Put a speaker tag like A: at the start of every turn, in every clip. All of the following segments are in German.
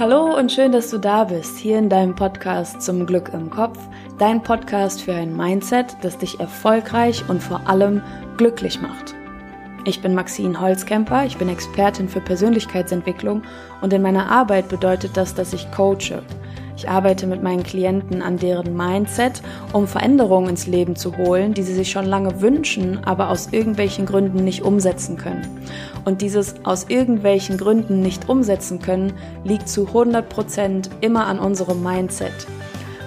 A: Hallo und schön, dass du da bist, hier in deinem Podcast zum Glück im Kopf, dein Podcast für ein Mindset, das dich erfolgreich und vor allem glücklich macht. Ich bin Maxine Holzkemper, ich bin Expertin für Persönlichkeitsentwicklung und in meiner Arbeit bedeutet das, dass ich coache. Ich arbeite mit meinen Klienten an deren Mindset, um Veränderungen ins Leben zu holen, die sie sich schon lange wünschen, aber aus irgendwelchen Gründen nicht umsetzen können. Und dieses aus irgendwelchen Gründen nicht umsetzen können, liegt zu 100 Prozent immer an unserem Mindset.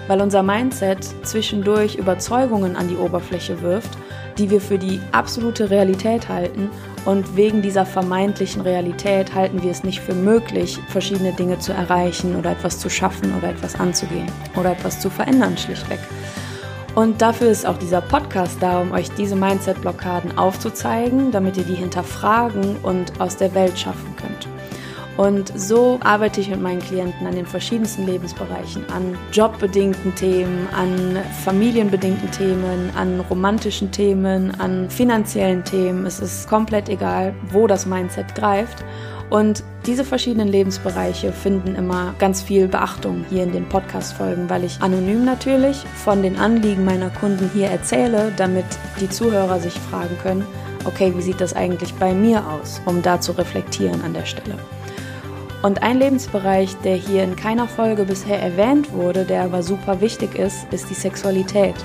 A: Weil unser Mindset zwischendurch Überzeugungen an die Oberfläche wirft, die wir für die absolute Realität halten und wegen dieser vermeintlichen Realität halten wir es nicht für möglich, verschiedene Dinge zu erreichen oder etwas zu schaffen oder etwas anzugehen oder etwas zu verändern schlichtweg. Und dafür ist auch dieser Podcast da, um euch diese Mindset-Blockaden aufzuzeigen, damit ihr die hinterfragen und aus der Welt schaffen könnt. Und so arbeite ich mit meinen Klienten an den verschiedensten Lebensbereichen, an jobbedingten Themen, an familienbedingten Themen, an romantischen Themen, an finanziellen Themen. Es ist komplett egal, wo das Mindset greift. Und diese verschiedenen Lebensbereiche finden immer ganz viel Beachtung hier in den Podcast-Folgen, weil ich anonym natürlich von den Anliegen meiner Kunden hier erzähle, damit die Zuhörer sich fragen können, okay, wie sieht das eigentlich bei mir aus, um da zu reflektieren an der Stelle. Und ein Lebensbereich, der hier in keiner Folge bisher erwähnt wurde, der aber super wichtig ist, ist die Sexualität.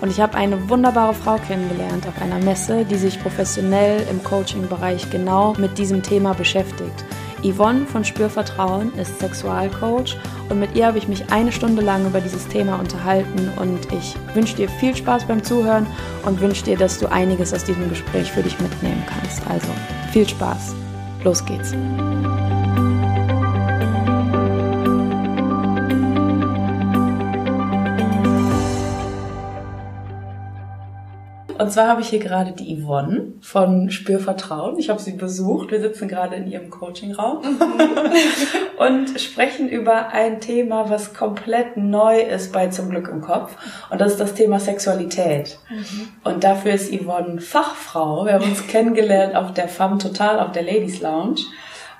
A: Und ich habe eine wunderbare Frau kennengelernt auf einer Messe, die sich professionell im Coaching-Bereich genau mit diesem Thema beschäftigt. Yvonne von Spürvertrauen ist Sexualcoach und mit ihr habe ich mich eine Stunde lang über dieses Thema unterhalten und ich wünsche dir viel Spaß beim Zuhören und wünsche dir, dass du einiges aus diesem Gespräch für dich mitnehmen kannst. Also viel Spaß. Los geht's. Und zwar habe ich hier gerade die Yvonne von Spürvertrauen. Ich habe sie besucht. Wir sitzen gerade in ihrem Coachingraum mhm. und sprechen über ein Thema, was komplett neu ist bei Zum Glück im Kopf. Und das ist das Thema Sexualität. Mhm. Und dafür ist Yvonne Fachfrau. Wir haben uns kennengelernt auf der FAM Total, auf der Ladies Lounge.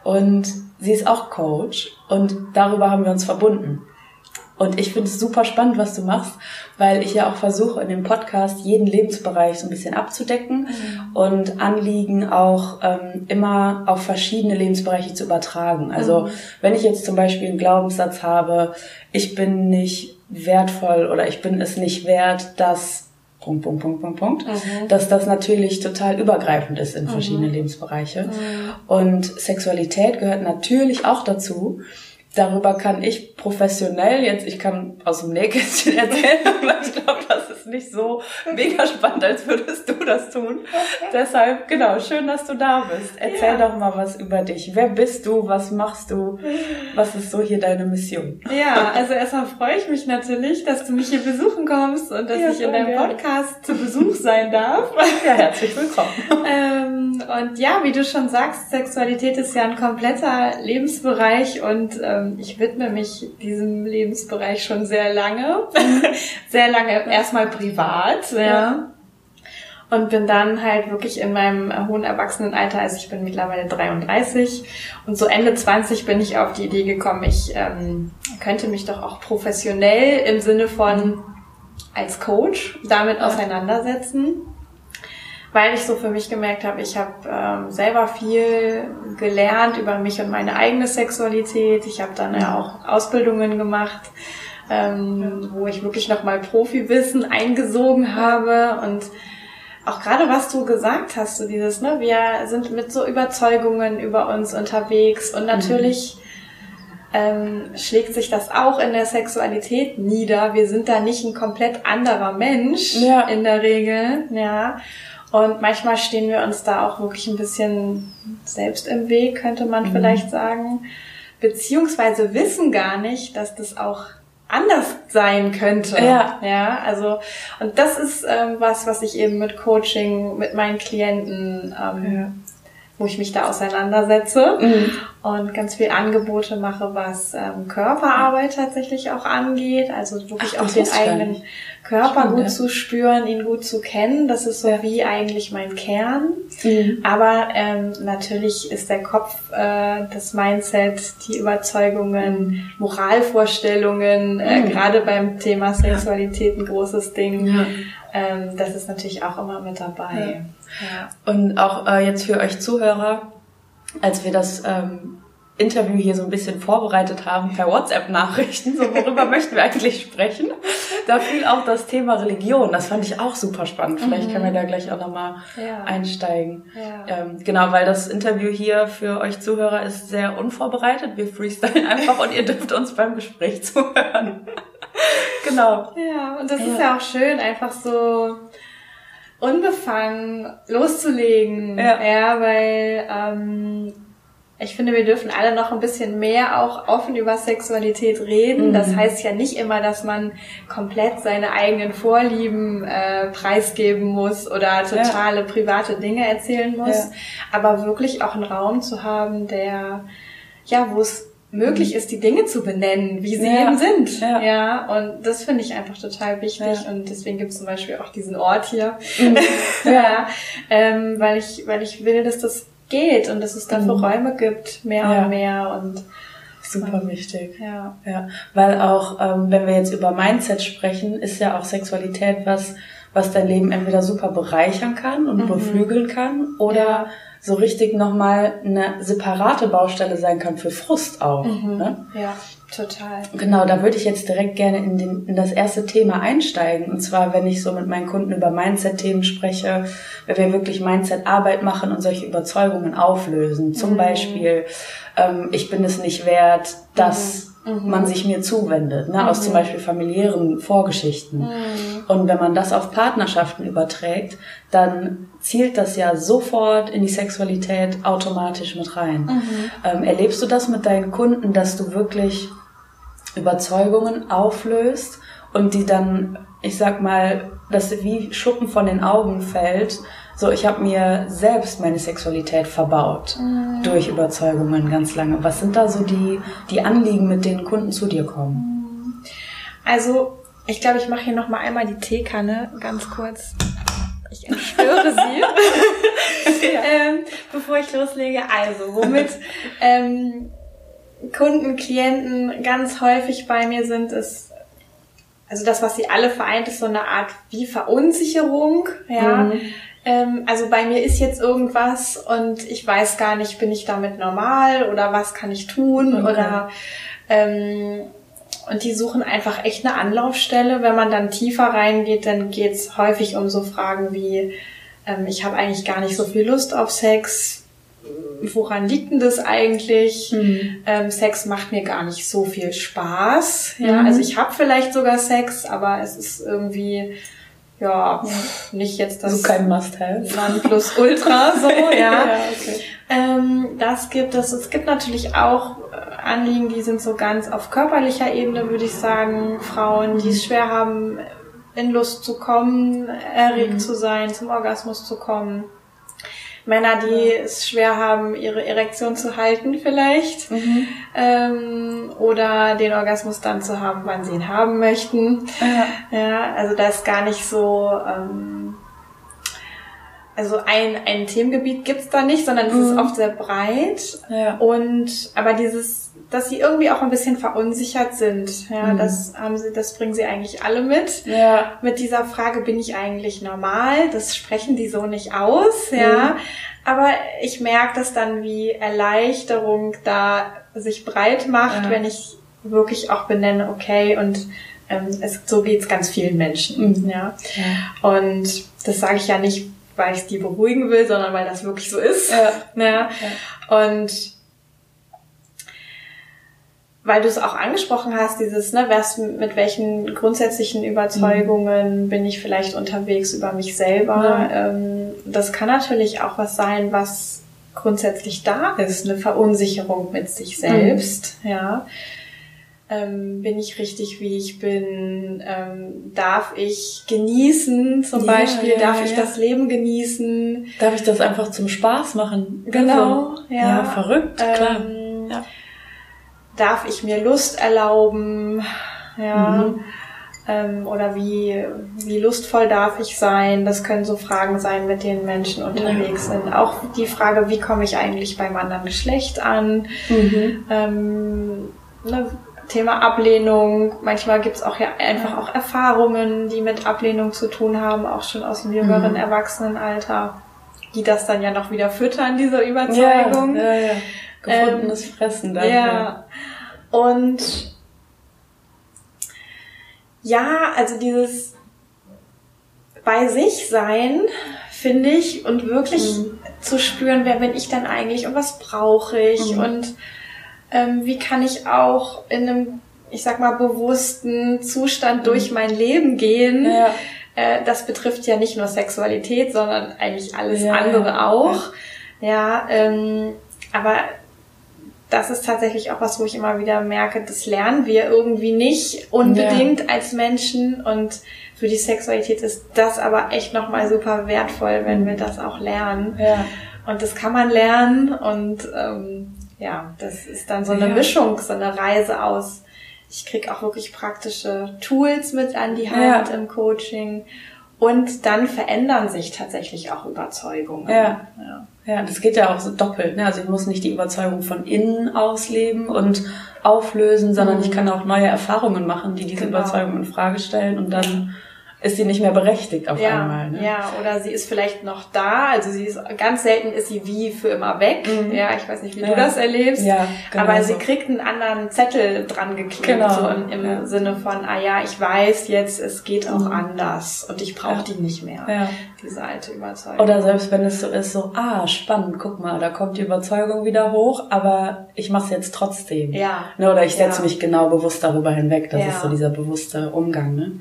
A: Und sie ist auch Coach. Und darüber haben wir uns verbunden. Und ich finde es super spannend, was du machst, weil ich ja auch versuche, in dem Podcast jeden Lebensbereich so ein bisschen abzudecken mhm. und Anliegen auch ähm, immer auf verschiedene Lebensbereiche zu übertragen. Also mhm. wenn ich jetzt zum Beispiel einen Glaubenssatz habe, ich bin nicht wertvoll oder ich bin es nicht wert, dass Punkt, Punkt, Punkt, Punkt, Punkt, mhm. dass das natürlich total übergreifend ist in mhm. verschiedene Lebensbereiche. Mhm. Und Sexualität gehört natürlich auch dazu darüber kann ich professionell jetzt, ich kann aus dem Nähkästchen erzählen, aber ich glaube, das ist nicht so mega spannend, als würdest du das tun. Deshalb, genau, schön, dass du da bist. Erzähl ja. doch mal was über dich. Wer bist du? Was machst du? Was ist so hier deine Mission?
B: Ja, also erstmal freue ich mich natürlich, dass du mich hier besuchen kommst und dass ja, ich in deinem gerne. Podcast zu Besuch sein darf.
A: Ja, herzlich willkommen.
B: ähm, und ja, wie du schon sagst, Sexualität ist ja ein kompletter Lebensbereich und ähm, ähm, ich widme mich diesem Lebensbereich schon sehr lange. sehr lange erstmal privat, ja. ja. Und bin dann halt wirklich in meinem hohen Erwachsenenalter, also ich bin mittlerweile 33 und so Ende 20 bin ich auf die Idee gekommen, ich ähm, könnte mich doch auch professionell im Sinne von als Coach damit auseinandersetzen weil ich so für mich gemerkt habe, ich habe ähm, selber viel gelernt über mich und meine eigene Sexualität. Ich habe dann ja auch Ausbildungen gemacht, ähm, wo ich wirklich nochmal Profiwissen eingesogen habe und auch gerade was du gesagt hast, so dieses, ne, wir sind mit so Überzeugungen über uns unterwegs und natürlich mhm. ähm, schlägt sich das auch in der Sexualität nieder. Wir sind da nicht ein komplett anderer Mensch ja. in der Regel, ja. Und manchmal stehen wir uns da auch wirklich ein bisschen selbst im Weg, könnte man mhm. vielleicht sagen. Beziehungsweise wissen gar nicht, dass das auch anders sein könnte. Ja. Ja, also, und das ist ähm, was, was ich eben mit Coaching, mit meinen Klienten ähm, ja. Wo ich mich da auseinandersetze mhm. und ganz viel Angebote mache, was ähm, Körperarbeit tatsächlich auch angeht. Also wirklich Ach, auch den eigenen Körper Spannend, gut zu spüren, ihn gut zu kennen. Das ist so ja. wie eigentlich mein Kern. Mhm. Aber ähm, natürlich ist der Kopf, äh, das Mindset, die Überzeugungen, mhm. Moralvorstellungen, äh, mhm. gerade beim Thema Sexualität ein großes Ding. Ja. Ähm, das ist natürlich auch immer mit dabei.
A: Ja. Und auch äh, jetzt für euch Zuhörer, als wir das ähm, Interview hier so ein bisschen vorbereitet haben per WhatsApp-Nachrichten, so worüber möchten wir eigentlich sprechen, da fiel auch das Thema Religion. Das fand ich auch super spannend. Vielleicht mhm. können wir da gleich auch nochmal ja. einsteigen. Ja. Ähm, genau, weil das Interview hier für euch Zuhörer ist sehr unvorbereitet. Wir freestylen einfach und ihr dürft uns beim Gespräch zuhören. genau.
B: Ja, und das ja. ist ja auch schön, einfach so unbefangen loszulegen. Ja, ja weil ähm, ich finde, wir dürfen alle noch ein bisschen mehr auch offen über Sexualität reden. Mhm. Das heißt ja nicht immer, dass man komplett seine eigenen Vorlieben äh, preisgeben muss oder totale ja. private Dinge erzählen muss, ja. aber wirklich auch einen Raum zu haben, der ja, wo es möglich ist, die Dinge zu benennen, wie sie ja. eben sind. Ja. ja, und das finde ich einfach total wichtig. Ja. Und deswegen gibt es zum Beispiel auch diesen Ort hier. Mhm. ja, ähm, weil ich, weil ich will, dass das geht und dass es dafür mhm. Räume gibt, mehr und mehr und
A: Super wichtig. Ja. ja. Weil auch, ähm, wenn wir jetzt über Mindset sprechen, ist ja auch Sexualität was, was dein Leben entweder super bereichern kann und mhm. beflügeln kann oder so richtig nochmal eine separate Baustelle sein kann für Frust auch. Mhm. Ne?
B: Ja, total.
A: Genau, da würde ich jetzt direkt gerne in, den, in das erste Thema einsteigen. Und zwar, wenn ich so mit meinen Kunden über Mindset-Themen spreche, wenn wir wirklich Mindset-Arbeit machen und solche Überzeugungen auflösen. Zum mhm. Beispiel, ähm, ich bin es nicht wert, dass... Mhm mhm. man sich mir zuwendet, ne? aus zum mhm. Beispiel familiären Vorgeschichten. Mhm. Und wenn man das auf Partnerschaften überträgt, dann zielt das ja sofort in die Sexualität automatisch mit rein. Mhm. Ähm, erlebst du das mit deinen Kunden, dass du wirklich Überzeugungen auflöst und die dann, ich sag mal, dass wie Schuppen von den Augen fällt, so, ich habe mir selbst meine Sexualität verbaut mhm. durch Überzeugungen ganz lange. Was sind da so die, die Anliegen, mit denen Kunden zu dir kommen?
B: Also, ich glaube, ich mache hier noch mal einmal die Teekanne ganz kurz. Ich entstöre sie, ja. ähm, bevor ich loslege. Also, womit ähm, Kunden, Klienten ganz häufig bei mir sind, ist also das, was sie alle vereint, ist so eine Art wie Verunsicherung, ja. Mhm. Ähm, also bei mir ist jetzt irgendwas und ich weiß gar nicht, bin ich damit normal oder was kann ich tun okay. oder ähm, und die suchen einfach echt eine Anlaufstelle. Wenn man dann tiefer reingeht, dann geht's häufig um so Fragen wie, ähm, ich habe eigentlich gar nicht so viel Lust auf Sex. Woran liegt denn das eigentlich? Mhm. Ähm, Sex macht mir gar nicht so viel Spaß. Ja, mhm. also ich habe vielleicht sogar Sex, aber es ist irgendwie ja, nicht jetzt das.
A: So kein Must-Have.
B: plus Ultra, so, ja. ja okay. ähm, das gibt es. Es gibt natürlich auch äh, Anliegen, die sind so ganz auf körperlicher Ebene, würde ich sagen. Frauen, die es schwer haben, in Lust zu kommen, erregt mhm. zu sein, zum Orgasmus zu kommen. Männer, die ja. es schwer haben, ihre Erektion zu halten vielleicht. Mhm. Ähm, oder den Orgasmus dann zu haben, wann sie ihn haben möchten. Ja, ja also da ist gar nicht so... Ähm, also ein, ein Themengebiet gibt's da nicht, sondern es mhm. ist oft sehr breit. Ja. Und aber dieses dass sie irgendwie auch ein bisschen verunsichert sind. Ja, mhm. das haben sie, das bringen sie eigentlich alle mit. Ja. Mit dieser Frage, bin ich eigentlich normal? Das sprechen die so nicht aus, ja. Mhm. Aber ich merke das dann, wie Erleichterung da sich breit macht, ja. wenn ich wirklich auch benenne, okay, und ähm, es, so geht's ganz vielen Menschen. Mhm. Ja. ja. Und das sage ich ja nicht, weil ich die beruhigen will, sondern weil das wirklich so ist. Ja. ja. ja. Und weil du es auch angesprochen hast, dieses, ne, was, mit welchen grundsätzlichen Überzeugungen mhm. bin ich vielleicht unterwegs über mich selber. Ja. Ähm, das kann natürlich auch was sein, was grundsätzlich da ist, eine Verunsicherung mit sich selbst, mhm. ja. ähm, bin ich richtig, wie ich bin? Ähm, darf ich genießen, zum ja, Beispiel? Ja, darf ich das Leben genießen?
A: Darf ich das einfach zum Spaß machen?
B: Genau,
A: also, ja. ja. Verrückt, klar.
B: Darf ich mir Lust erlauben? Ja. Mhm. Ähm, oder wie, wie lustvoll darf ich sein? Das können so Fragen sein, mit denen Menschen unterwegs sind. Auch die Frage, wie komme ich eigentlich beim anderen Geschlecht an? Mhm. Ähm, ne, Thema Ablehnung. Manchmal gibt's auch ja einfach auch Erfahrungen, die mit Ablehnung zu tun haben, auch schon aus dem jüngeren mhm. Erwachsenenalter, die das dann ja noch wieder füttern, diese Überzeugung.
A: Ja, ja, ja. Gefundenes ähm, Fressen dann.
B: Ja. Und ja, also dieses bei sich sein, finde ich, und wirklich mhm. zu spüren, wer bin ich denn eigentlich und was brauche ich mhm. und ähm, wie kann ich auch in einem, ich sag mal, bewussten Zustand mhm. durch mein Leben gehen. Ja. Äh, das betrifft ja nicht nur Sexualität, sondern eigentlich alles ja, andere ja. auch. Ja, ähm, aber das ist tatsächlich auch was, wo ich immer wieder merke, das lernen wir irgendwie nicht unbedingt ja. als Menschen und für die Sexualität ist das aber echt nochmal super wertvoll, wenn wir das auch lernen. Ja. Und das kann man lernen und ähm, ja, das ist dann so eine ja. Mischung, so eine Reise aus. Ich krieg auch wirklich praktische Tools mit an die Hand im Coaching. Und dann verändern sich tatsächlich auch Überzeugungen.
A: Ja. ja. Ja, das geht ja auch so doppelt. Ne? Also ich muss nicht die Überzeugung von innen ausleben und auflösen, sondern mhm. ich kann auch neue Erfahrungen machen, die diese genau. Überzeugung in Frage stellen und dann ist sie nicht mehr berechtigt auf
B: ja,
A: einmal. Ne?
B: Ja, oder sie ist vielleicht noch da, also sie ist ganz selten ist sie wie für immer weg. Mhm. Ja, ich weiß nicht, wie ja. du das erlebst. Ja, genau aber so. sie kriegt einen anderen Zettel dran geklebt, genau. so im, im ja. Sinne von, ah ja, ich weiß jetzt, es geht auch mhm. anders und ich brauche die nicht mehr. Ja. Diese alte Überzeugung.
A: Oder selbst wenn es so ist, so, ah, spannend, guck mal, da kommt die Überzeugung wieder hoch, aber ich mache es jetzt trotzdem. Ja. Ne, oder ich setze mich genau bewusst darüber hinweg. Das ist so dieser bewusste Umgang. Ne? Mhm.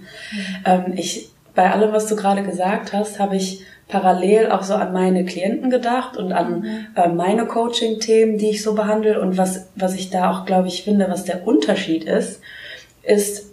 A: Ähm, ich bei allem, was du gerade gesagt hast, habe ich parallel auch so an meine Klienten gedacht und an mhm. äh, meine Coaching-Themen, die ich so behandle. Und was, was ich da auch, glaube ich, finde, was der Unterschied ist, ist,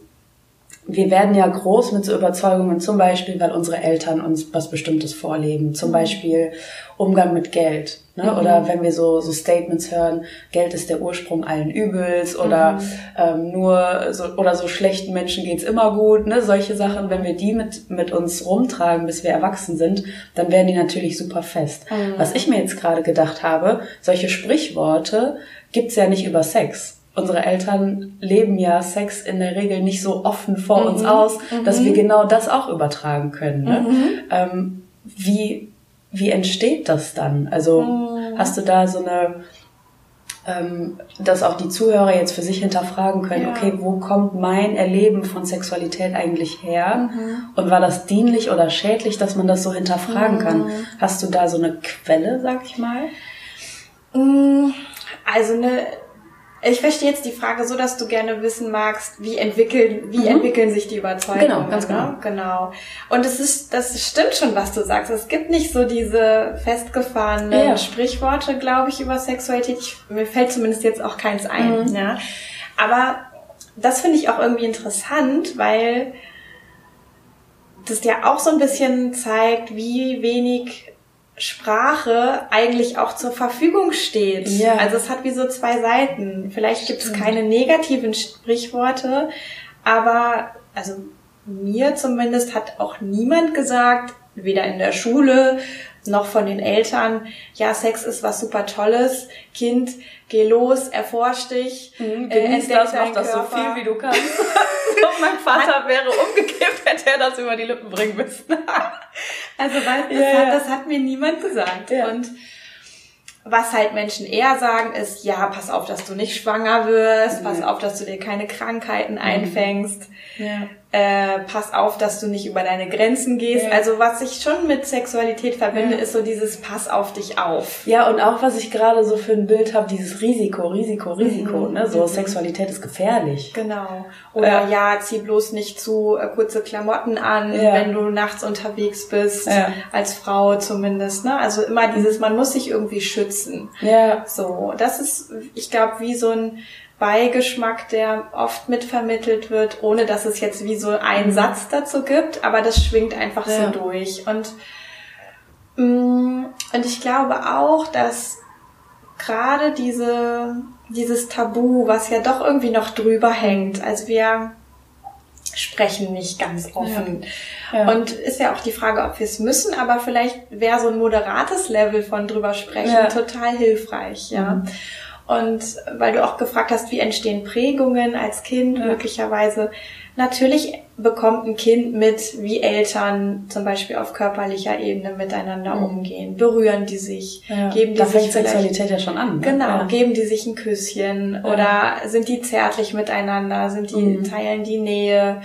A: wir werden ja groß mit so Überzeugungen, zum Beispiel, weil unsere Eltern uns was Bestimmtes vorleben. Zum mhm. Beispiel Umgang mit Geld. Ne? Mhm. Oder wenn wir so, so Statements hören, Geld ist der Ursprung allen Übels oder mhm. ähm, nur so, oder so schlechten Menschen geht's immer gut. Ne? Solche Sachen, wenn wir die mit, mit uns rumtragen, bis wir erwachsen sind, dann werden die natürlich super fest. Mhm. Was ich mir jetzt gerade gedacht habe, solche Sprichworte gibt's ja nicht über Sex unsere Eltern leben ja Sex in der Regel nicht so offen vor mhm. uns aus, dass mhm. wir genau das auch übertragen können. Ne? Mhm. Ähm, wie, wie entsteht das dann? Also mhm. hast du da so eine, ähm, dass auch die Zuhörer jetzt für sich hinterfragen können, ja. okay, wo kommt mein Erleben von Sexualität eigentlich her? Mhm. Und war das dienlich oder schädlich, dass man das so hinterfragen kann? Mhm. Hast du da so eine Quelle, sag ich mal?
B: Also eine ich verstehe jetzt die Frage so, dass du gerne wissen magst, wie entwickeln, wie mhm. entwickeln sich die Überzeugungen.
A: Genau, ganz genau.
B: Genau. Und es ist, das stimmt schon, was du sagst. Es gibt nicht so diese festgefahrenen ja. Sprichworte, glaube ich, über Sexualität. Ich, mir fällt zumindest jetzt auch keins ein. Mhm. Ja. Aber das finde ich auch irgendwie interessant, weil das ja auch so ein bisschen zeigt, wie wenig Sprache eigentlich auch zur Verfügung steht. Ja. Also es hat wie so zwei Seiten. Vielleicht gibt es keine negativen Sprichworte, aber also mir zumindest hat auch niemand gesagt, weder in der Schule noch von den Eltern, ja, Sex ist was super Tolles, Kind, geh los, erforsch dich,
A: mhm, äh, genieß äh, das, mach das so viel wie du kannst. so, mein Vater wäre umgekippt, hätte er das über die Lippen bringen müssen.
B: also weißt, das, yeah. hat, das hat mir niemand gesagt. Ja. Und was halt Menschen eher sagen, ist, ja, pass auf, dass du nicht schwanger wirst, pass auf, dass du dir keine Krankheiten mhm. einfängst. Ja äh, pass auf, dass du nicht über deine Grenzen gehst. Ja. Also was ich schon mit Sexualität verbinde, ja. ist so dieses Pass auf dich auf.
A: Ja, und auch was ich gerade so für ein Bild habe, dieses Risiko, Risiko, Risiko. Mhm. Ne? So mhm. Sexualität ist gefährlich.
B: Genau. Oder äh, ja, zieh bloß nicht zu äh, kurze Klamotten an, ja. wenn du nachts unterwegs bist, als Frau zumindest. Ne? Also immer dieses, man muss sich irgendwie schützen. Ja. So, das ist, ich glaube, wie so ein Beigeschmack, der oft mitvermittelt wird, ohne dass es jetzt wie so einen mhm. Satz dazu gibt, aber das schwingt einfach ja. so durch. Und, mm, und ich glaube auch, dass gerade diese, dieses Tabu, was ja doch irgendwie noch drüber hängt, also wir sprechen nicht ganz offen. Ja. Ja. Und ist ja auch die Frage, ob wir es müssen, aber vielleicht wäre so ein moderates Level von drüber sprechen total hilfreich, ja. Mhm. Und weil du auch gefragt hast, wie entstehen Prägungen als Kind ja. möglicherweise. Natürlich bekommt ein Kind mit, wie Eltern zum Beispiel auf körperlicher Ebene miteinander mhm. umgehen. Berühren die sich?
A: Ja.
B: Geben die
A: da sich Sexualität ja schon an.
B: Ne? Genau. Ja. Geben die sich ein Küsschen? Oder sind die zärtlich miteinander? Sind die, mhm. teilen die Nähe?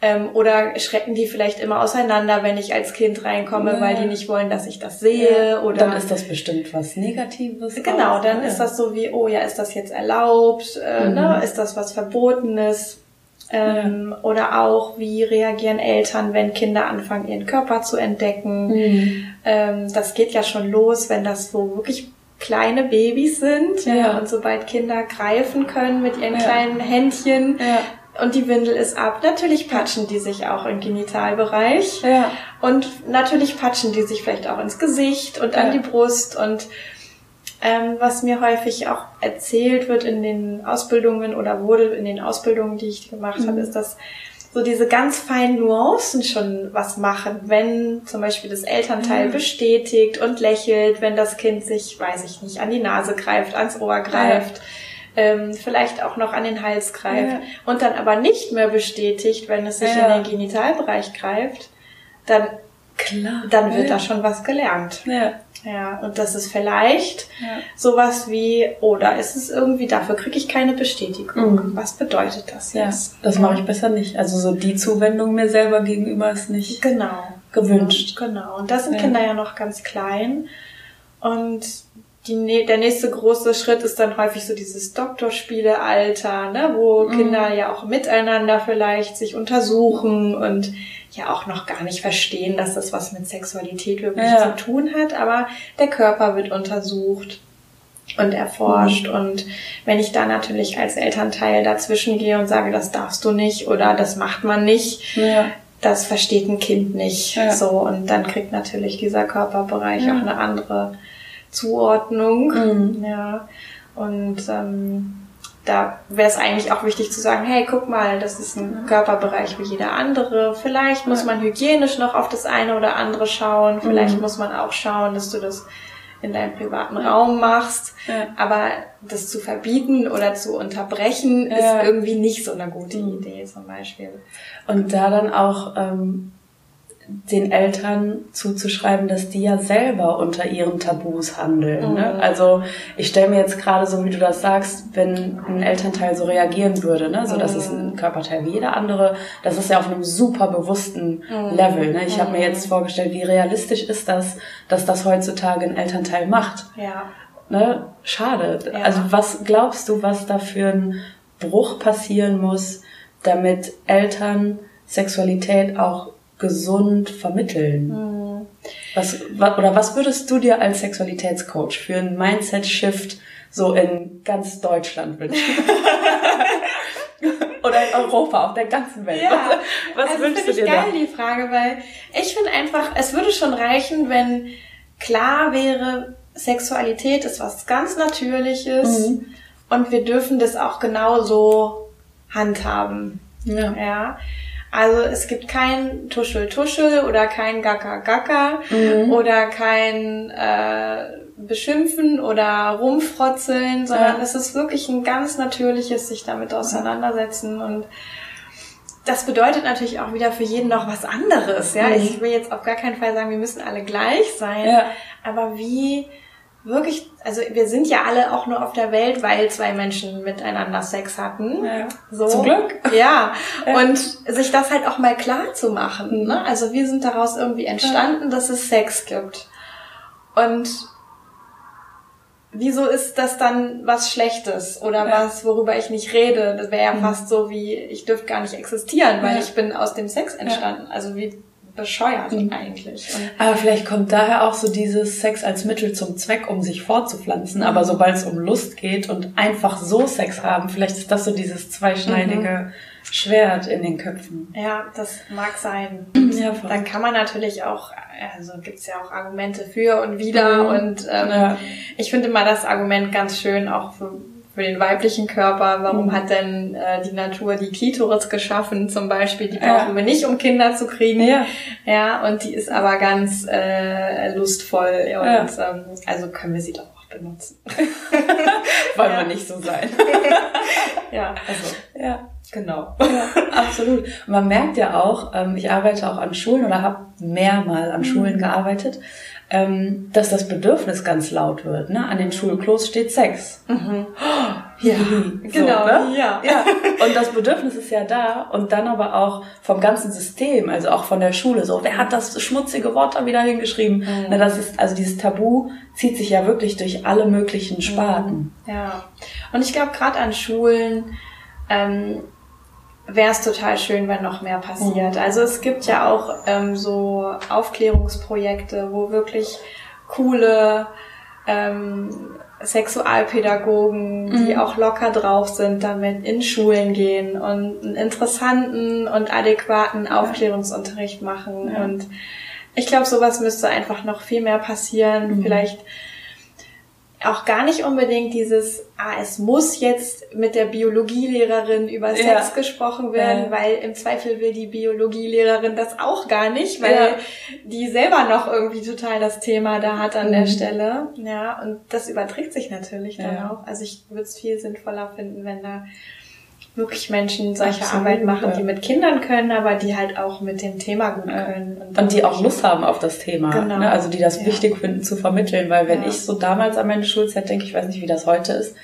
B: Ähm, oder schrecken die vielleicht immer auseinander, wenn ich als Kind reinkomme, ja. weil die nicht wollen, dass ich das sehe. Ja. Oder
A: dann ist das bestimmt was Negatives.
B: Genau, auch. dann ja. ist das so wie, oh ja, ist das jetzt erlaubt? Äh, mhm. ne? Ist das was Verbotenes? Ähm, Oder auch, wie reagieren Eltern, wenn Kinder anfangen, ihren Körper zu entdecken? Mhm. Ähm, das geht ja schon los, wenn das so wirklich kleine Babys sind. Ja. Und sobald Kinder greifen können mit ihren kleinen Händchen, und die Windel ist ab. Natürlich patschen die sich auch im Genitalbereich. Ja. Und natürlich patschen die sich vielleicht auch ins Gesicht und ja. an die Brust. Und ähm, was mir häufig auch erzählt wird in den Ausbildungen oder wurde in den Ausbildungen, die ich gemacht mhm. habe, ist, dass so diese ganz feinen Nuancen schon was machen, wenn zum Beispiel das Elternteil mhm. bestätigt und lächelt, wenn das Kind sich, weiß ich nicht, an die Nase greift, ans Ohr greift. Ja ähm, vielleicht auch noch an den Hals greift ja. und dann aber nicht mehr bestätigt, wenn es sich ja. in den Genitalbereich greift, dann, Klar. dann wird ja. da schon was gelernt. Ja. Ja, und das ist vielleicht ja. sowas wie, oder oh, ist es irgendwie, dafür kriege ich keine Bestätigung. Mhm. Was bedeutet das jetzt?
A: Ja, das mache ich besser nicht. Also so die Zuwendung mir selber gegenüber ist nicht genau. gewünscht.
B: Genau. Und da sind ja. Kinder ja noch ganz klein. Und die, der nächste große Schritt ist dann häufig so dieses Doktorspielealter, ne, wo mhm. Kinder ja auch miteinander vielleicht sich untersuchen und ja auch noch gar nicht verstehen, dass das was mit Sexualität wirklich ja. zu tun hat, aber der Körper wird untersucht und erforscht mhm. und wenn ich da natürlich als Elternteil dazwischen gehe und sage, das darfst du nicht oder das macht man nicht, ja. das versteht ein Kind nicht ja. so und dann kriegt natürlich dieser Körperbereich auch eine andere Zuordnung. Mhm. Ja. Und ähm, da wäre es eigentlich auch wichtig zu sagen, hey, guck mal, das ist ein Körperbereich wie jeder andere. Vielleicht muss man hygienisch noch auf das eine oder andere schauen. Vielleicht mhm. muss man auch schauen, dass du das in deinem privaten Raum machst. Ja. Aber das zu verbieten oder zu unterbrechen ja. ist irgendwie nicht so eine gute mhm. Idee zum Beispiel.
A: Und da dann auch ähm, den Eltern zuzuschreiben, dass die ja selber unter ihren Tabus handeln. Ne? Mhm. Also ich stelle mir jetzt gerade so, wie du das sagst, wenn ein Elternteil so reagieren würde, ne? so dass mhm. es ein Körperteil wie jeder andere, das ist ja auf einem super bewussten mhm. Level. Ne? Ich habe mir jetzt vorgestellt, wie realistisch ist das, dass das heutzutage ein Elternteil macht. Ja. Ne? Schade. Ja. Also was glaubst du, was da für ein Bruch passieren muss, damit Eltern Sexualität auch gesund vermitteln? Mhm. Was, oder was würdest du dir als Sexualitätscoach für einen Mindset-Shift so in ganz Deutschland wünschen? oder in Europa, auf der ganzen Welt. Ja,
B: was, was also wünschst du dir ich geil, da? die Frage, weil ich finde einfach, es würde schon reichen, wenn klar wäre, Sexualität ist was ganz Natürliches mhm. und wir dürfen das auch genauso handhaben. Ja. ja. Also es gibt kein Tuschel-Tuschel oder kein Gacker-Gacker mhm. oder kein äh, Beschimpfen oder Rumfrotzeln, sondern ja. es ist wirklich ein ganz natürliches sich damit auseinandersetzen und das bedeutet natürlich auch wieder für jeden noch was anderes. Ja, mhm. ich will jetzt auf gar keinen Fall sagen, wir müssen alle gleich sein, ja. aber wie wirklich, also wir sind ja alle auch nur auf der Welt, weil zwei Menschen miteinander Sex hatten. Ja.
A: So. Zum Glück.
B: Ja. Und sich das halt auch mal klar zu machen. Ne? Also wir sind daraus irgendwie entstanden, ja. dass es Sex gibt. Und wieso ist das dann was Schlechtes oder ja. was, worüber ich nicht rede? Das wäre ja mhm. fast so wie, ich dürfte gar nicht existieren, weil ich bin aus dem Sex entstanden. Also wie bescheuert mhm. eigentlich. Und
A: aber vielleicht kommt daher auch so dieses Sex als Mittel zum Zweck, um sich fortzupflanzen. Aber mhm. sobald es um Lust geht und einfach so Sex haben, vielleicht ist das so dieses zweischneidige mhm. Schwert in den Köpfen.
B: Ja, das mag sein. Ja, dann kann man natürlich auch, also gibt's ja auch Argumente für und wider. Mhm. Und ähm, ja. ich finde immer das Argument ganz schön, auch für für den weiblichen Körper. Warum mhm. hat denn äh, die Natur die Klitoris geschaffen zum Beispiel? Die brauchen ja. wir nicht, um Kinder zu kriegen. Ja, ja und die ist aber ganz äh, lustvoll. Und ja. ähm, also können wir sie doch auch benutzen.
A: Wollen ja. wir nicht so sein.
B: ja, also. Ja. Genau.
A: Ja, absolut. Und man merkt ja auch, ähm, ich arbeite auch an Schulen oder habe mehrmal an Schulen mhm. gearbeitet ähm, dass das Bedürfnis ganz laut wird. Ne? An den Schulklos steht Sex. Mhm.
B: ja, genau.
A: Ne? Ja. ja. Und das Bedürfnis ist ja da und dann aber auch vom ganzen System, also auch von der Schule. So, wer hat das schmutzige Wort da wieder hingeschrieben? Mhm. Na, das ist also dieses Tabu zieht sich ja wirklich durch alle möglichen Sparten.
B: Mhm. Ja. Und ich glaube gerade an Schulen ähm, wäre es total schön, wenn noch mehr passiert. Mhm. Also es gibt ja auch ähm, so Aufklärungsprojekte, wo wirklich coole ähm, Sexualpädagogen, die mhm. auch locker drauf sind, damit in Schulen gehen und einen interessanten und adäquaten Aufklärungsunterricht machen. Ja. Und ich glaube, sowas müsste einfach noch viel mehr passieren. Mhm. Vielleicht auch gar nicht unbedingt dieses, ah, es muss jetzt mit der Biologielehrerin über Sex ja. gesprochen werden, ja. weil im Zweifel will die Biologielehrerin das auch gar nicht, weil ja. die selber noch irgendwie total das Thema da hat an mhm. der Stelle. Ja, und das überträgt sich natürlich dann auch. Also ich würde es viel sinnvoller finden, wenn da wirklich Menschen solche Absolut, Arbeit machen, die mit Kindern können, aber die halt auch mit dem Thema gut können.
A: Und, und die auch Lust haben auf das Thema. Genau. Ne? Also die das ja. wichtig finden zu vermitteln, weil wenn ja. ich so damals an meine Schulzeit denke, ich weiß nicht, wie das heute ist,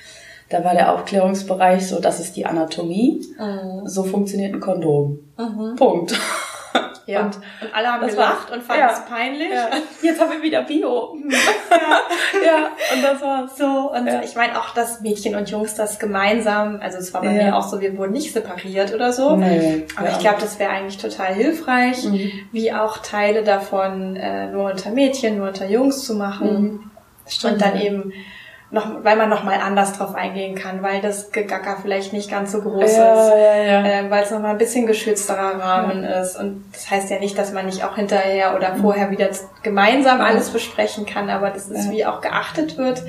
A: da war der Aufklärungsbereich so, das ist die Anatomie, mhm. so funktioniert ein Kondom. Mhm. Punkt.
B: Ja. Und, und alle haben gelacht war, und fanden ja. es peinlich. Ja.
A: Jetzt haben wir wieder Bio. ja. und das war's.
B: So, und ich meine auch, dass Mädchen und Jungs das gemeinsam, also es war bei mir auch so, wir wurden nicht separiert oder so. Nee, aber ich glaube, das wäre eigentlich total hilfreich, mhm. wie auch Teile davon äh, nur unter Mädchen, nur unter Jungs zu machen. Mhm. Und dann eben noch, weil man noch mal anders drauf eingehen kann, weil das Gegacker vielleicht nicht ganz so groß ja, ist, ja, ja. Äh, weil es noch mal ein bisschen geschützterer Rahmen ist. Und das heißt ja nicht, dass man nicht auch hinterher oder mhm. vorher wieder gemeinsam alles besprechen kann, aber dass es wie auch geachtet wird,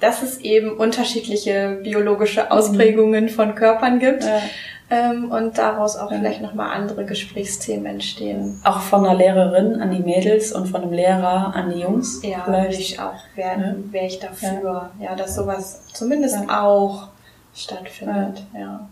B: dass es eben unterschiedliche biologische Ausprägungen mhm. von Körpern gibt ähm, und daraus auch ja. vielleicht nochmal andere Gesprächsthemen entstehen.
A: Auch von einer Lehrerin an die Mädels und von einem Lehrer an die Jungs?
B: Ja, vielleicht. ich auch, wäre ja. wär ich dafür, ja. ja, dass sowas zumindest auch stattfindet, ja.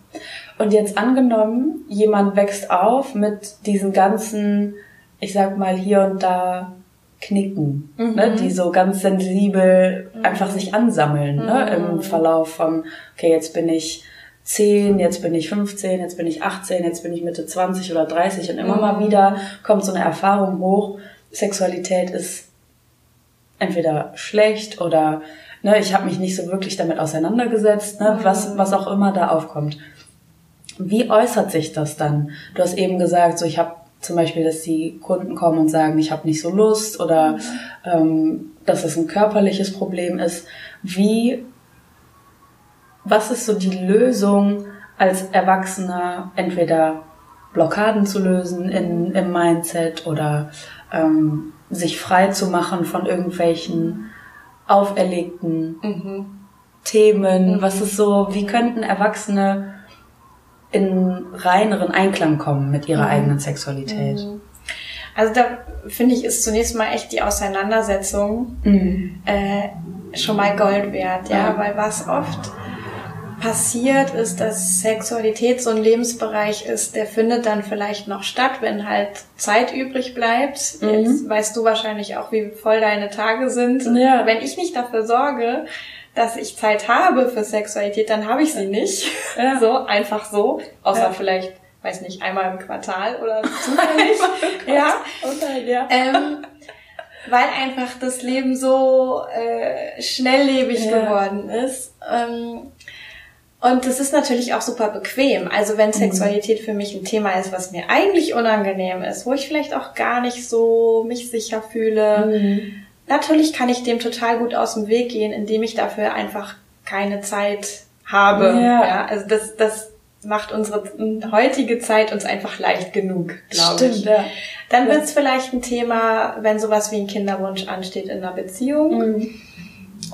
A: Und jetzt angenommen, jemand wächst auf mit diesen ganzen, ich sag mal hier und da Knicken, mhm. ne, die so ganz sensibel mhm. einfach sich ansammeln ne, mhm. ne, im Verlauf von, okay, jetzt bin ich 10, jetzt bin ich 15, jetzt bin ich 18, jetzt bin ich Mitte 20 oder 30 und immer mhm. mal wieder kommt so eine Erfahrung hoch, Sexualität ist entweder schlecht oder ne, ich habe mich nicht so wirklich damit auseinandergesetzt, ne, mhm. was, was auch immer da aufkommt. Wie äußert sich das dann? Du hast eben gesagt, so ich habe zum Beispiel, dass die Kunden kommen und sagen, ich habe nicht so Lust oder mhm. ähm, dass es ein körperliches Problem ist. Wie was ist so die Lösung als Erwachsener, entweder Blockaden zu lösen in, im Mindset oder ähm, sich frei zu machen von irgendwelchen auferlegten mhm. Themen? Mhm. Was ist so, wie könnten Erwachsene in reineren Einklang kommen mit ihrer mhm. eigenen Sexualität? Mhm.
B: Also da finde ich, ist zunächst mal echt die Auseinandersetzung mhm. äh, schon mal Gold wert, ja, ja. weil was oft passiert, ist, dass Sexualität so ein Lebensbereich ist, der findet dann vielleicht noch statt, wenn halt Zeit übrig bleibt. Mhm. Jetzt weißt du wahrscheinlich auch, wie voll deine Tage sind. Ja. Wenn ich nicht dafür sorge, dass ich Zeit habe für Sexualität, dann habe ich sie nicht. Ja. So, einfach so. Außer ja. vielleicht, weiß nicht, einmal im Quartal oder zufällig. ja. Okay, ja. Ähm, weil einfach das Leben so äh, schnelllebig geworden ist. Ähm, Und das ist natürlich auch super bequem. Also wenn Sexualität für mich ein Thema ist, was mir eigentlich unangenehm ist, wo ich vielleicht auch gar nicht so mich sicher fühle, mhm. natürlich kann ich dem total gut aus dem Weg gehen, indem ich dafür einfach keine Zeit habe. Ja. ja also das, das macht unsere heutige Zeit uns einfach leicht genug, glaube ich. Ja. Dann wird es vielleicht ein Thema, wenn sowas wie ein Kinderwunsch ansteht in einer Beziehung. Mhm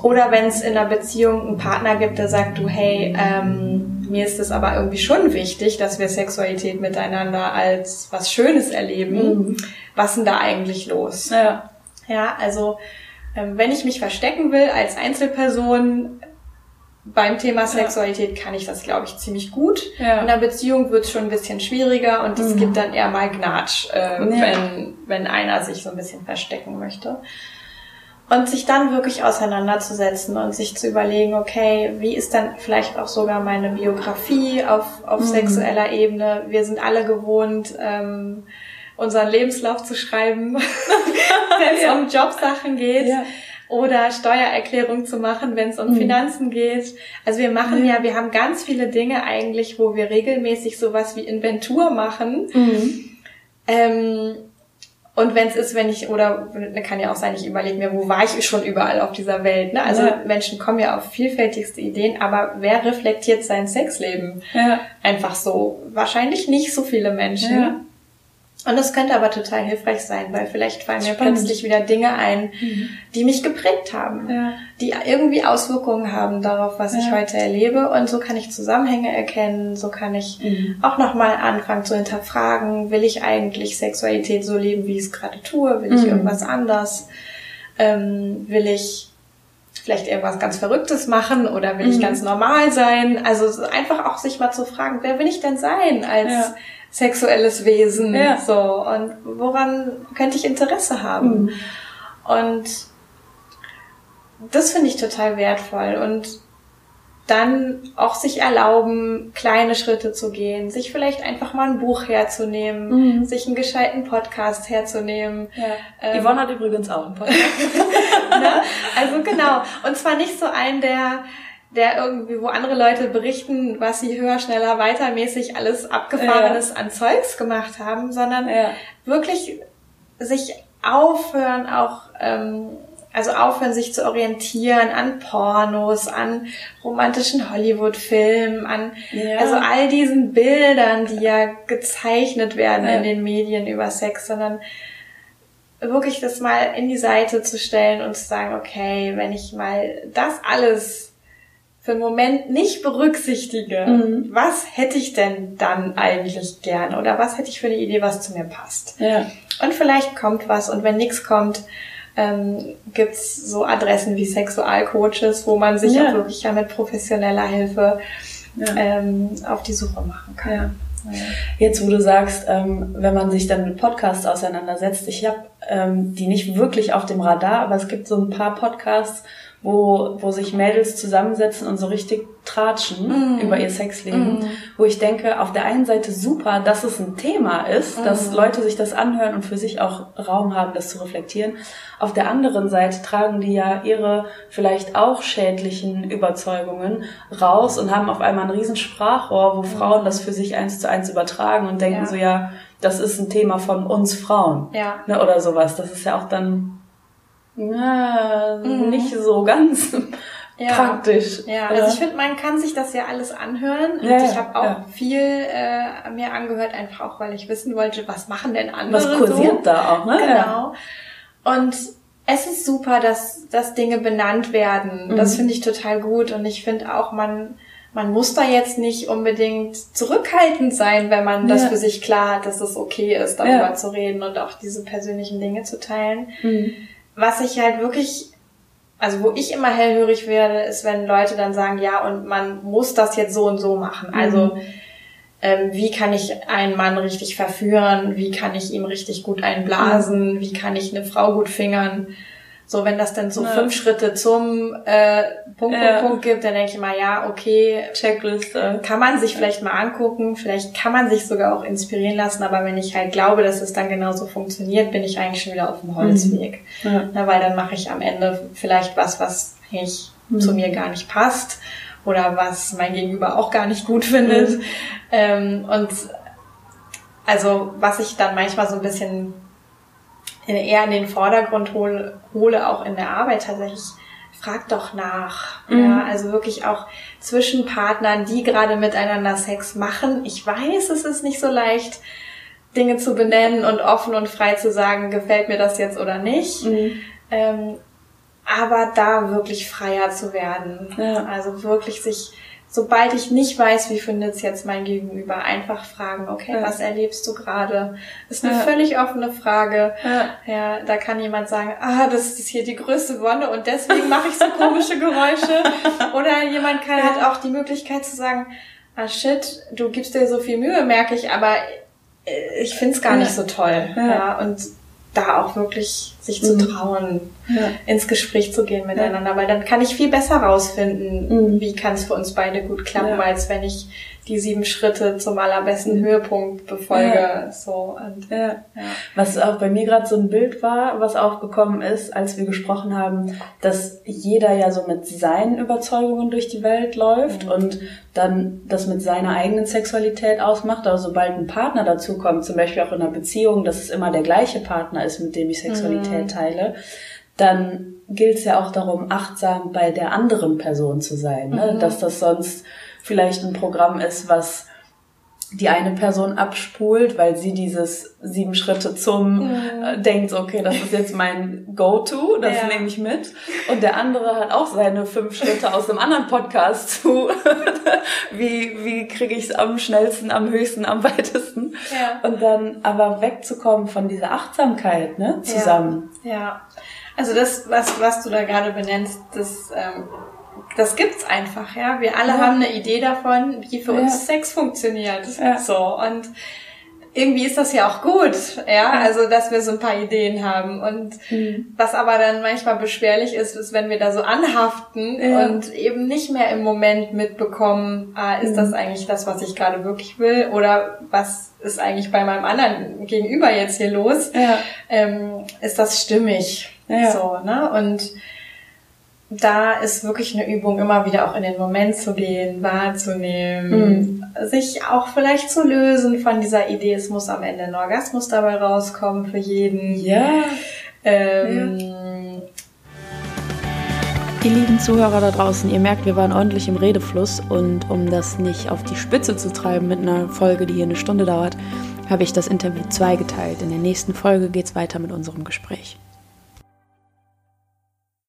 B: oder wenn es in einer Beziehung einen Partner gibt, der sagt, du, hey, ähm, mir ist es aber irgendwie schon wichtig, dass wir Sexualität miteinander als was Schönes erleben. Mhm. Was denn da eigentlich los? Ja, ja also ähm, wenn ich mich verstecken will als Einzelperson, beim Thema Sexualität kann ich das, glaube ich, ziemlich gut. Ja. In einer Beziehung wird es schon ein bisschen schwieriger und es mhm. gibt dann eher mal Gnatsch, äh, ja. wenn, wenn einer sich so ein bisschen verstecken möchte. Und sich dann wirklich auseinanderzusetzen und sich zu überlegen, okay, wie ist dann vielleicht auch sogar meine Biografie auf, auf mhm. sexueller Ebene? Wir sind alle gewohnt, ähm, unseren Lebenslauf zu schreiben, wenn es ja. um Jobsachen geht. Ja. Oder Steuererklärung zu machen, wenn es um mhm. Finanzen geht. Also wir machen mhm. ja, wir haben ganz viele Dinge eigentlich, wo wir regelmäßig sowas wie Inventur machen. Mhm. Ähm, und wenn es ist, wenn ich, oder kann ja auch sein, ich überlege mir, wo war ich schon überall auf dieser Welt. Ne? Also ja. Menschen kommen ja auf vielfältigste Ideen, aber wer reflektiert sein Sexleben? Ja. Einfach so. Wahrscheinlich nicht so viele Menschen. Ja. Und das könnte aber total hilfreich sein, weil vielleicht fallen mir plötzlich wieder Dinge ein, mhm. die mich geprägt haben, ja. die irgendwie Auswirkungen haben darauf, was ja. ich heute erlebe. Und so kann ich Zusammenhänge erkennen, so kann ich mhm. auch nochmal anfangen zu hinterfragen, will ich eigentlich Sexualität so leben, wie ich es gerade tue? Will ich mhm. irgendwas anders? Ähm, will ich vielleicht irgendwas ganz Verrücktes machen oder will ich mhm. ganz normal sein? Also einfach auch sich mal zu fragen, wer will ich denn sein als ja sexuelles Wesen. Ja. So. Und woran könnte ich Interesse haben? Mhm. Und das finde ich total wertvoll. Und dann auch sich erlauben, kleine Schritte zu gehen, sich vielleicht einfach mal ein Buch herzunehmen, mhm. sich einen gescheiten Podcast herzunehmen.
A: Ja. Ähm, Yvonne hat übrigens auch einen Podcast.
B: ne? Also genau. Und zwar nicht so einen, der der irgendwie, wo andere Leute berichten, was sie höher, schneller, weitermäßig alles Abgefahrenes ja. an Zeugs gemacht haben, sondern ja. wirklich sich aufhören, auch, ähm, also aufhören, sich zu orientieren an Pornos, an romantischen Hollywood-Filmen, an, ja. also all diesen Bildern, die ja gezeichnet werden in den Medien über Sex, sondern wirklich das mal in die Seite zu stellen und zu sagen, okay, wenn ich mal das alles für einen Moment nicht berücksichtige, mhm. was hätte ich denn dann eigentlich gern oder was hätte ich für eine Idee, was zu mir passt. Ja. Und vielleicht kommt was und wenn nichts kommt, ähm, gibt's so Adressen wie Sexualcoaches, wo man sich ja. auch wirklich ja mit professioneller Hilfe ja. ähm, auf die Suche machen kann. Ja.
A: Jetzt, wo du sagst, ähm, wenn man sich dann mit Podcasts auseinandersetzt, ich habe ähm, die nicht wirklich auf dem Radar, aber es gibt so ein paar Podcasts, wo, wo sich Mädels zusammensetzen und so richtig tratschen mm. über ihr Sexleben, mm. wo ich denke, auf der einen Seite super, dass es ein Thema ist, mm. dass Leute sich das anhören und für sich auch Raum haben, das zu reflektieren. Auf der anderen Seite tragen die ja ihre vielleicht auch schädlichen Überzeugungen raus und haben auf einmal ein riesen Sprachrohr, wo Frauen das für sich eins zu eins übertragen und denken ja. so, ja, das ist ein Thema von uns Frauen. Ja. Ne, oder sowas. Das ist ja auch dann na, mhm. nicht so ganz ja. praktisch.
B: Ja, also ich finde, man kann sich das ja alles anhören. Und ja, ich habe auch ja. viel äh, mir angehört, einfach auch, weil ich wissen wollte, was machen denn andere
A: Was kursiert so. da auch, ne?
B: Genau. Und es ist super, dass, dass Dinge benannt werden. Mhm. Das finde ich total gut. Und ich finde auch, man, man muss da jetzt nicht unbedingt zurückhaltend sein, wenn man das für sich klar hat, dass es okay ist, darüber zu reden und auch diese persönlichen Dinge zu teilen. Mhm was ich halt wirklich, also wo ich immer hellhörig werde, ist, wenn Leute dann sagen, ja, und man muss das jetzt so und so machen. Also mhm. ähm, wie kann ich einen Mann richtig verführen? Wie kann ich ihm richtig gut einblasen? Wie kann ich eine Frau gut fingern? So, wenn das dann so ja. fünf Schritte zum äh, Punkt, ja. Punkt, Punkt gibt, dann denke ich mal, ja, okay, Checkliste. Kann man sich vielleicht mal angucken, vielleicht kann man sich sogar auch inspirieren lassen, aber wenn ich halt glaube, dass es dann genauso funktioniert, bin ich eigentlich schon wieder auf dem Holzweg. Mhm. Ja. Na, weil dann mache ich am Ende vielleicht was, was eigentlich mhm. zu mir gar nicht passt oder was mein Gegenüber auch gar nicht gut findet. Mhm. Ähm, und also was ich dann manchmal so ein bisschen eher in den Vordergrund hole, hole auch in der Arbeit tatsächlich, frag doch nach. Mhm. Ja, also wirklich auch zwischen Partnern, die gerade miteinander Sex machen. Ich weiß, es ist nicht so leicht, Dinge zu benennen und offen und frei zu sagen, gefällt mir das jetzt oder nicht. Mhm. Ähm, aber da wirklich freier zu werden. Ja. Also wirklich sich sobald ich nicht weiß, wie findet es jetzt mein Gegenüber, einfach fragen, okay, ja. was erlebst du gerade? Das ist eine ja. völlig offene Frage. Ja. ja, da kann jemand sagen, ah, das ist hier die größte Wonne und deswegen mache ich so komische Geräusche. Oder jemand kann halt auch die Möglichkeit zu sagen, ah shit, du gibst dir so viel Mühe, merke ich, aber äh, ich find's gar nicht so toll. Ja. und da auch wirklich sich zu mhm. trauen, ja. ins Gespräch zu gehen miteinander, weil dann kann ich viel besser rausfinden, mhm. wie kann es für uns beide gut klappen, als wenn ich die sieben Schritte zum allerbesten mhm. Höhepunkt befolge. Ja. So und,
A: ja. ja. Was auch bei mir gerade so ein Bild war, was aufgekommen ist, als wir gesprochen haben, dass jeder ja so mit seinen Überzeugungen durch die Welt läuft mhm. und dann das mit seiner eigenen Sexualität ausmacht. Aber sobald ein Partner dazu kommt, zum Beispiel auch in einer Beziehung, dass es immer der gleiche Partner ist, mit dem ich Sexualität mhm. teile, dann gilt es ja auch darum, achtsam bei der anderen Person zu sein, ne? Mhm. dass das sonst vielleicht ein Programm ist, was die eine Person abspult, weil sie dieses sieben Schritte zum mhm. äh, denkt, okay, das ist jetzt mein Go-To, das ja. nehme ich mit. Und der andere hat auch seine fünf Schritte aus einem anderen Podcast zu. wie wie kriege ich es am schnellsten, am höchsten, am weitesten? Ja. Und dann aber wegzukommen von dieser Achtsamkeit, ne, zusammen.
B: Ja. Ja. Also das, was, was du da gerade benennst, das ähm, das gibt's einfach, ja. Wir alle ja. haben eine Idee davon, wie für uns Sex funktioniert. Ja. So. Und irgendwie ist das ja auch gut, ja, also dass wir so ein paar Ideen haben. Und mhm. was aber dann manchmal beschwerlich ist, ist, wenn wir da so anhaften ja. und eben nicht mehr im Moment mitbekommen, ah, ist mhm. das eigentlich das, was ich gerade wirklich will? Oder was ist eigentlich bei meinem anderen Gegenüber jetzt hier los? Ja. Ähm, ist das stimmig? Ja. So, ne? Und da ist wirklich eine Übung, immer wieder auch in den Moment zu gehen, wahrzunehmen, mhm. sich auch vielleicht zu lösen von dieser Idee, es muss am Ende ein Orgasmus dabei rauskommen für jeden.
A: Ja. Ähm, ja. Ihr lieben Zuhörer da draußen, ihr merkt, wir waren ordentlich im Redefluss und um das nicht auf die Spitze zu treiben mit einer Folge, die hier eine Stunde dauert, habe ich das Interview zweigeteilt. In der nächsten Folge geht es weiter mit unserem Gespräch.